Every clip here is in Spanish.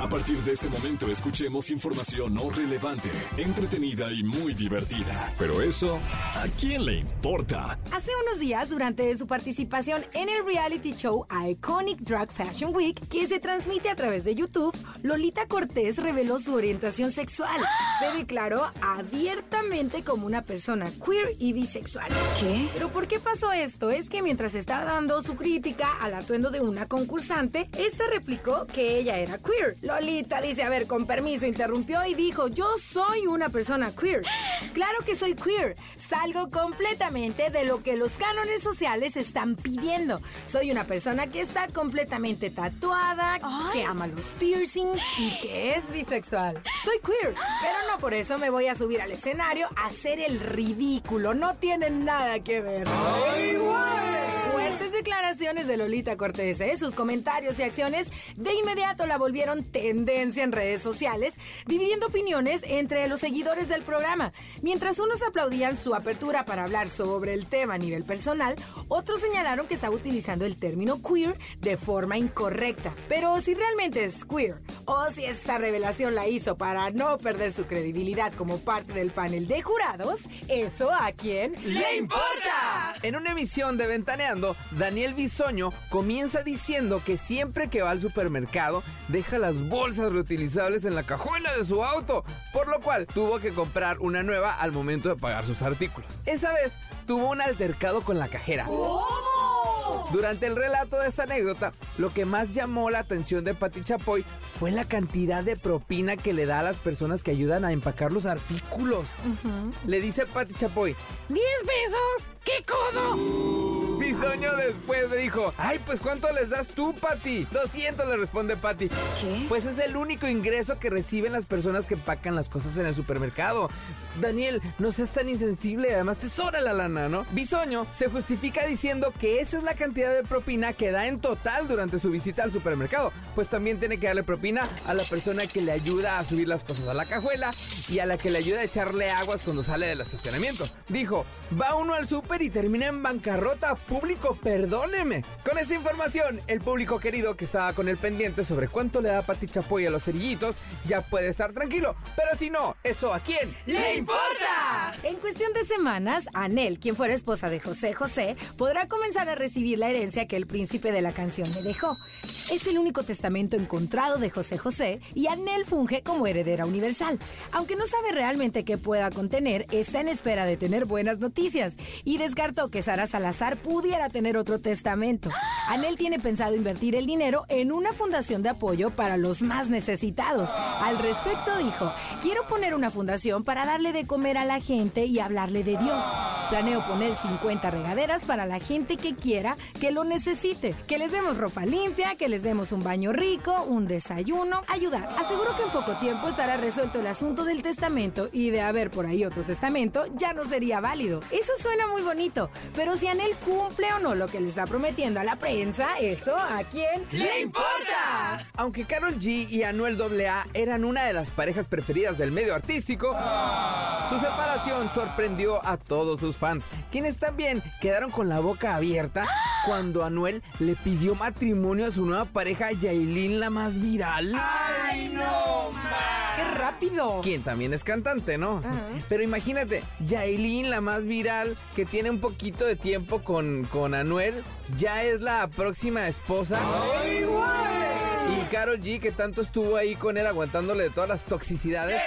A partir de este momento escuchemos información no relevante, entretenida y muy divertida. Pero eso, ¿a quién le importa? Hace unos días, durante su participación en el reality show Iconic Drag Fashion Week, que se transmite a través de YouTube, Lolita Cortés reveló su orientación sexual. Se declaró abiertamente como una persona queer y bisexual. ¿Qué? ¿Pero por qué pasó esto? Es que mientras estaba dando su crítica al atuendo de una concursante, esta replicó que ella era queer. Lolita dice, a ver, con permiso, interrumpió y dijo, yo soy una persona queer. Claro que soy queer. Salgo completamente de lo que los cánones sociales están pidiendo. Soy una persona que está completamente tatuada, que ama los piercings y que es bisexual. Soy queer, pero no por eso me voy a subir al escenario a hacer el ridículo. No tiene nada que ver. Fuertes declaraciones de Lolita Cortés, ¿eh? sus comentarios y acciones de inmediato la volvieron tendencia en redes sociales, dividiendo opiniones entre los seguidores del programa. Mientras unos aplaudían su apertura para hablar sobre el tema a nivel personal, otros señalaron que estaba utilizando el término queer de forma incorrecta. Pero si realmente es queer, o si esta revelación la hizo para no perder su credibilidad como parte del panel de jurados, ¿eso a quién le importa? En una emisión de Ventaneando, Daniel Bisoño comienza diciendo que siempre que va al supermercado deja las bolsas reutilizables en la cajuela de su auto, por lo cual tuvo que comprar una nueva al momento de pagar sus artículos. Esa vez tuvo un altercado con la cajera. Durante el relato de esta anécdota, lo que más llamó la atención de Pati Chapoy fue la cantidad de propina que le da a las personas que ayudan a empacar los artículos. Le dice Pati Chapoy, ¡10 pesos! ¡Qué codo! Bisoño después le dijo, ay, pues ¿cuánto les das tú, Pati? 200 le responde Pati. ¿Qué? Pues es el único ingreso que reciben las personas que empacan las cosas en el supermercado. Daniel, no seas tan insensible, además te sobra la lana, ¿no? Bisoño se justifica diciendo que esa es la cantidad de propina que da en total durante su visita al supermercado, pues también tiene que darle propina a la persona que le ayuda a subir las cosas a la cajuela y a la que le ayuda a echarle aguas cuando sale del estacionamiento. Dijo, va uno al súper y termina en bancarrota. Público, perdóneme. Con esta información, el público querido que estaba con el pendiente sobre cuánto le da Pati Chapoy a los cerillitos ya puede estar tranquilo. Pero si no, ¿eso a quién le importa? En cuestión de semanas, Anel, quien fuera esposa de José José, podrá comenzar a recibir la herencia que el príncipe de la canción le dejó. Es el único testamento encontrado de José José y Anel funge como heredera universal. Aunque no sabe realmente qué pueda contener, está en espera de tener buenas noticias y descartó que Sara Salazar pudiera tener otro testamento. Anel tiene pensado invertir el dinero en una fundación de apoyo para los más necesitados. Al respecto dijo, quiero poner una fundación para darle de comer a la gente y hablarle de Dios. Planeo poner 50 regaderas para la gente que quiera que lo necesite. Que les demos ropa limpia, que les demos un baño rico, un desayuno, ayudar. Aseguro que en poco tiempo estará resuelto el asunto del testamento y de haber por ahí otro testamento ya no sería válido. Eso suena muy bonito, pero si Anel cumple o no lo que le está prometiendo a la prensa, eso a quién ¡Le importa! Aunque Carol G y Anuel AA eran una de las parejas preferidas del medio artístico, su separación sorprendió a todos sus fans, quienes también quedaron con la boca abierta cuando Anuel le pidió matrimonio a su nueva pareja Yailin, la más viral. ¡Ay, no, ¡Qué rápido! Quien también es cantante, ¿no? Pero imagínate, Yailin, la más viral, que tiene un poquito de tiempo con, con Anuel, ya es la próxima esposa. Y Carol G, que tanto estuvo ahí con él aguantándole de todas las toxicidades.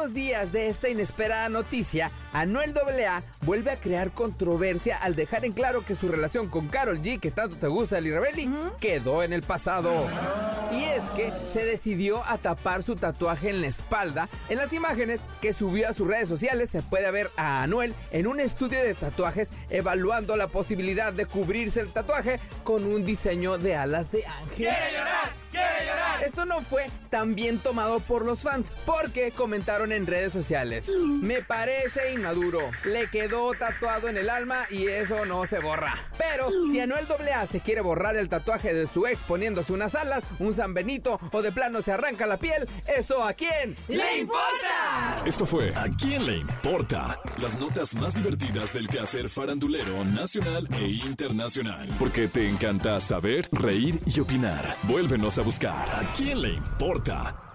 Unos días de esta inesperada noticia, Anuel AA vuelve a crear controversia al dejar en claro que su relación con Carol G, que tanto te gusta, Eli Rebelli, quedó en el pasado. Y es que se decidió a tapar su tatuaje en la espalda. En las imágenes que subió a sus redes sociales se puede ver a Anuel en un estudio de tatuajes evaluando la posibilidad de cubrirse el tatuaje con un diseño de alas de ángel. Esto no fue tan bien tomado por los fans, porque comentaron en redes sociales. Me parece inmaduro. Le quedó tatuado en el alma y eso no se borra. Pero si Anuel AA se quiere borrar el tatuaje de su ex poniéndose unas alas, un San Benito o de plano se arranca la piel, ¿eso a quién le importa? Esto fue ¿A quién le importa? Las notas más divertidas del quehacer farandulero nacional e internacional. Porque te encanta saber, reír y opinar. Vuélvenos a buscar ¿A quién le importa?